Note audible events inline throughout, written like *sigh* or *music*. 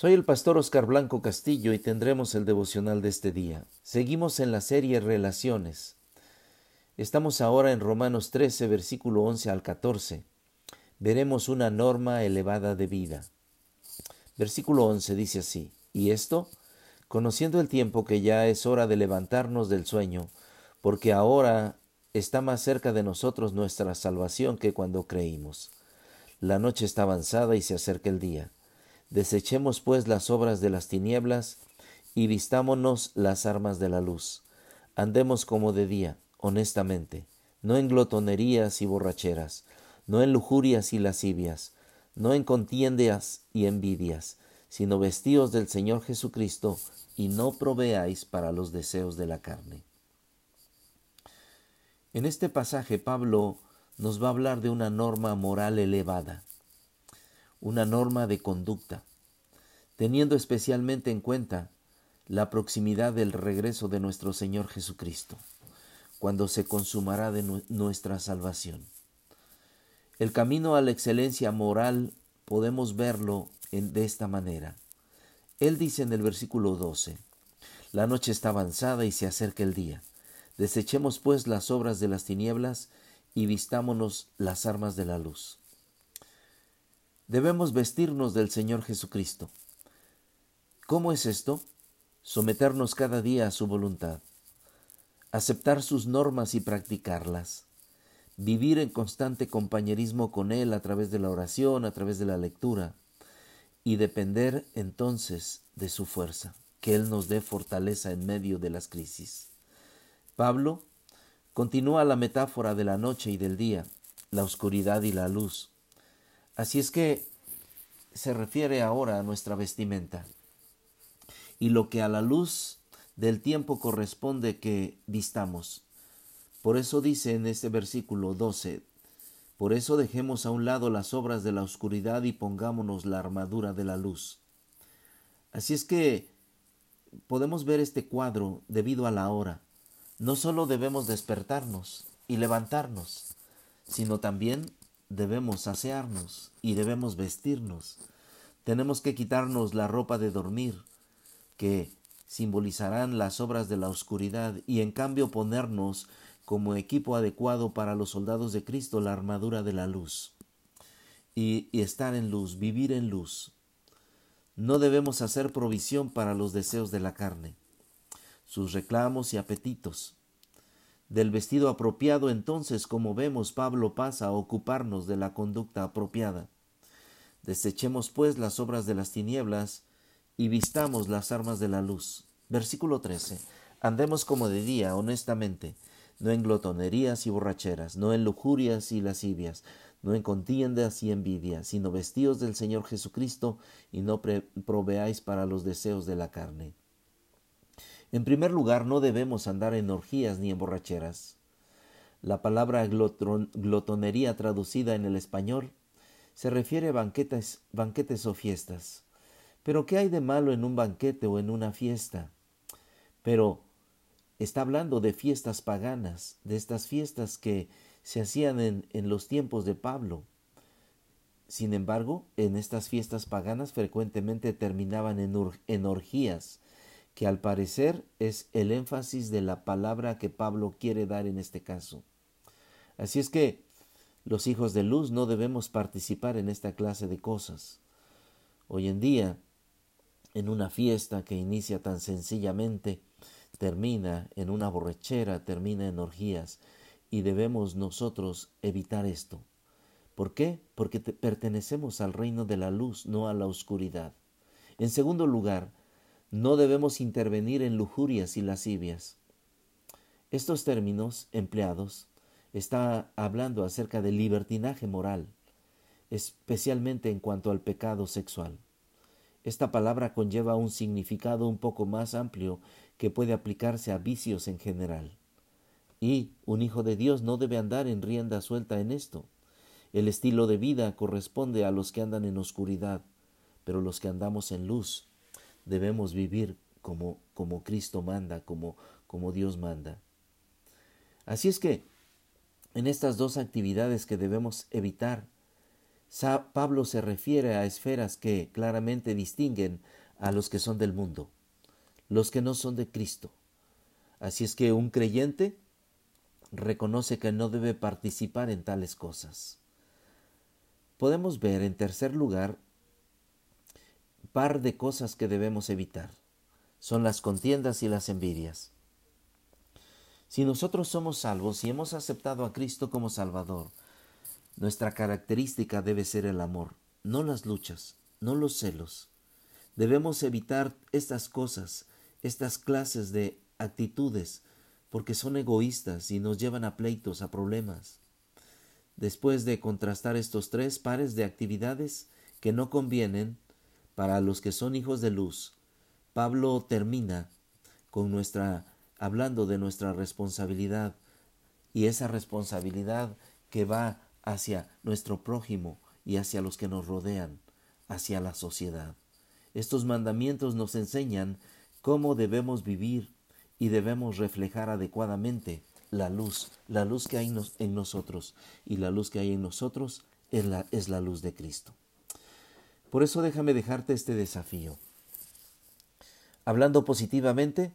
Soy el pastor Oscar Blanco Castillo y tendremos el devocional de este día. Seguimos en la serie Relaciones. Estamos ahora en Romanos 13, versículo 11 al 14. Veremos una norma elevada de vida. Versículo 11 dice así, y esto, conociendo el tiempo que ya es hora de levantarnos del sueño, porque ahora está más cerca de nosotros nuestra salvación que cuando creímos. La noche está avanzada y se acerca el día. Desechemos pues las obras de las tinieblas y vistámonos las armas de la luz. Andemos como de día, honestamente, no en glotonerías y borracheras, no en lujurias y lascivias, no en contiendas y envidias, sino vestíos del Señor Jesucristo y no proveáis para los deseos de la carne. En este pasaje Pablo nos va a hablar de una norma moral elevada una norma de conducta, teniendo especialmente en cuenta la proximidad del regreso de nuestro Señor Jesucristo, cuando se consumará de nuestra salvación. El camino a la excelencia moral podemos verlo de esta manera. Él dice en el versículo 12, La noche está avanzada y se acerca el día. Desechemos pues las obras de las tinieblas y vistámonos las armas de la luz debemos vestirnos del Señor Jesucristo. ¿Cómo es esto? Someternos cada día a su voluntad, aceptar sus normas y practicarlas, vivir en constante compañerismo con Él a través de la oración, a través de la lectura, y depender entonces de su fuerza, que Él nos dé fortaleza en medio de las crisis. Pablo continúa la metáfora de la noche y del día, la oscuridad y la luz, Así es que se refiere ahora a nuestra vestimenta y lo que a la luz del tiempo corresponde que vistamos. Por eso dice en este versículo 12, por eso dejemos a un lado las obras de la oscuridad y pongámonos la armadura de la luz. Así es que podemos ver este cuadro debido a la hora. No solo debemos despertarnos y levantarnos, sino también debemos asearnos y debemos vestirnos. Tenemos que quitarnos la ropa de dormir, que simbolizarán las obras de la oscuridad, y en cambio ponernos como equipo adecuado para los soldados de Cristo la armadura de la luz. Y, y estar en luz, vivir en luz. No debemos hacer provisión para los deseos de la carne, sus reclamos y apetitos del vestido apropiado, entonces, como vemos, Pablo pasa a ocuparnos de la conducta apropiada. Desechemos, pues, las obras de las tinieblas y vistamos las armas de la luz. Versículo 13. Andemos como de día, honestamente, no en glotonerías y borracheras, no en lujurias y lascivias, no en contiendas y envidias, sino vestidos del Señor Jesucristo y no proveáis para los deseos de la carne. En primer lugar, no debemos andar en orgías ni en borracheras. La palabra glotonería traducida en el español se refiere a banquetes, banquetes o fiestas. Pero ¿qué hay de malo en un banquete o en una fiesta? Pero está hablando de fiestas paganas, de estas fiestas que se hacían en, los tiempos de Pablo. Sin embargo, en estas fiestas paganas frecuentemente terminaban en, en orgías, que al parecer es el énfasis de la palabra que Pablo quiere dar en este caso. Así es que los hijos de luz no debemos participar en esta clase de cosas. Hoy en día, en una fiesta que inicia tan sencillamente, termina en una borrachera, termina en orgías, y debemos nosotros evitar esto. ¿Por qué? Porque pertenecemos al reino de la luz, no a la oscuridad. En segundo lugar, no debemos intervenir en lujurias y lascivias. Estos términos empleados está hablando acerca del libertinaje moral, especialmente en cuanto al pecado sexual. Esta palabra conlleva un significado un poco más amplio que puede aplicarse a vicios en general. Y un hijo de Dios no debe andar en rienda suelta en esto. El estilo de vida corresponde a los que andan en oscuridad, pero los que andamos en luz debemos vivir como, como Cristo manda, como, como Dios manda. Así es que en estas dos actividades que debemos evitar, Pablo se refiere a esferas que claramente distinguen a los que son del mundo, los que no son de Cristo. Así es que un creyente reconoce que no debe participar en tales cosas. Podemos ver en tercer lugar par de cosas que debemos evitar. Son las contiendas y las envidias. Si nosotros somos salvos y hemos aceptado a Cristo como Salvador, nuestra característica debe ser el amor, no las luchas, no los celos. Debemos evitar estas cosas, estas clases de actitudes, porque son egoístas y nos llevan a pleitos, a problemas. Después de contrastar estos tres pares de actividades que no convienen para los que son hijos de luz, Pablo termina con nuestra hablando de nuestra responsabilidad y esa responsabilidad que va hacia nuestro prójimo y hacia los que nos rodean, hacia la sociedad. Estos mandamientos nos enseñan cómo debemos vivir y debemos reflejar adecuadamente la luz, la luz que hay en nosotros. Y la luz que hay en nosotros es la, es la luz de Cristo. Por eso déjame dejarte este desafío. Hablando positivamente,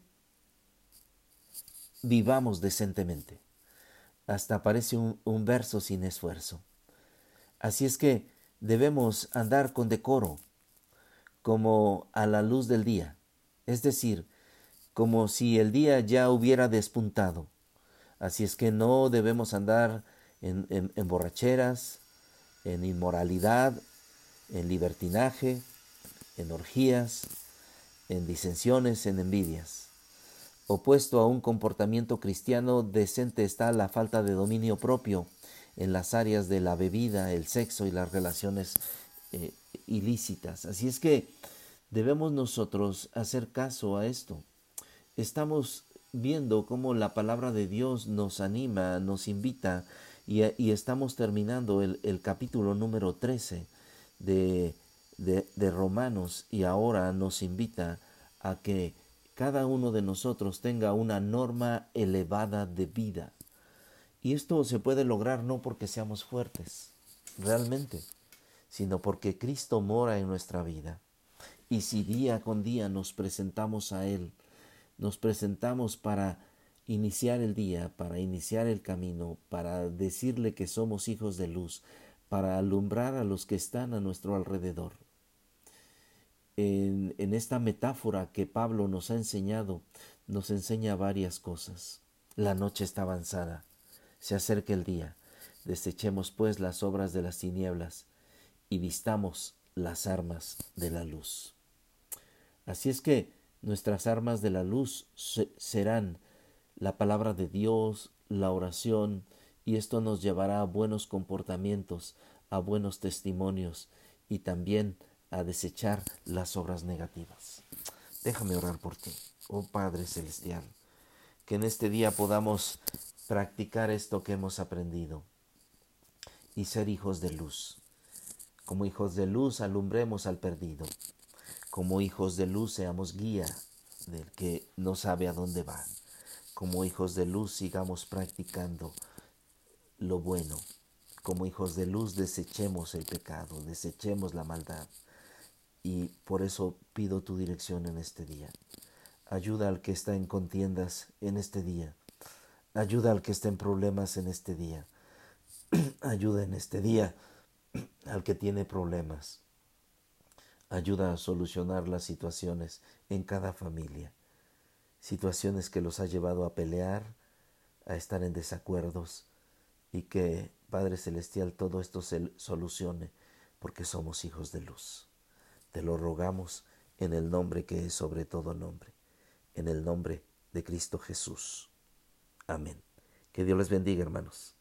vivamos decentemente hasta parece un, verso sin esfuerzo. Así es que debemos andar con decoro, como a la luz del día, es decir, como si el día ya hubiera despuntado. Así es que no debemos andar en, en, borracheras, en inmoralidad, en libertinaje, en orgías, en disensiones, en envidias. Opuesto a un comportamiento cristiano decente está la falta de dominio propio en las áreas de la bebida, el sexo y las relaciones eh, ilícitas. Así es que debemos nosotros hacer caso a esto. Estamos viendo cómo la palabra de Dios nos anima, nos invita y, estamos terminando el, capítulo número 13 de, de Romanos y ahora nos invita a que cada uno de nosotros tenga una norma elevada de vida. Y esto se puede lograr no porque seamos fuertes, realmente, sino porque Cristo mora en nuestra vida. Y si día con día nos presentamos a Él, nos presentamos para iniciar el día, para iniciar el camino, para decirle que somos hijos de luz, para alumbrar a los que están a nuestro alrededor en, esta metáfora que Pablo nos ha enseñado, nos enseña varias cosas. La noche está avanzada, se acerca el día. Desechemos pues las obras de las tinieblas y vistamos las armas de la luz. Así es que nuestras armas de la luz serán la palabra de Dios, la oración, y esto nos llevará a buenos comportamientos, a buenos testimonios y también a desechar las obras negativas. Déjame orar por ti, oh Padre Celestial, que en este día podamos practicar esto que hemos aprendido y ser hijos de luz. Como hijos de luz alumbremos al perdido. Como hijos de luz seamos guía del que no sabe a dónde va. Como hijos de luz sigamos practicando lo bueno. Como hijos de luz desechemos el pecado, desechemos la maldad y por eso pido tu dirección en este día. Ayuda al que está en contiendas en este día. Ayuda al que está en problemas en este día. *clears throat* Ayuda en este día al que tiene problemas. Ayuda a solucionar las situaciones en cada familia. Situaciones que los ha llevado a pelear, a estar en desacuerdos y que, Padre Celestial, todo esto se solucione porque somos hijos de luz. Te lo rogamos en el nombre que es sobre todo nombre, en el nombre de Cristo Jesús. Amén. Que Dios les bendiga, hermanos.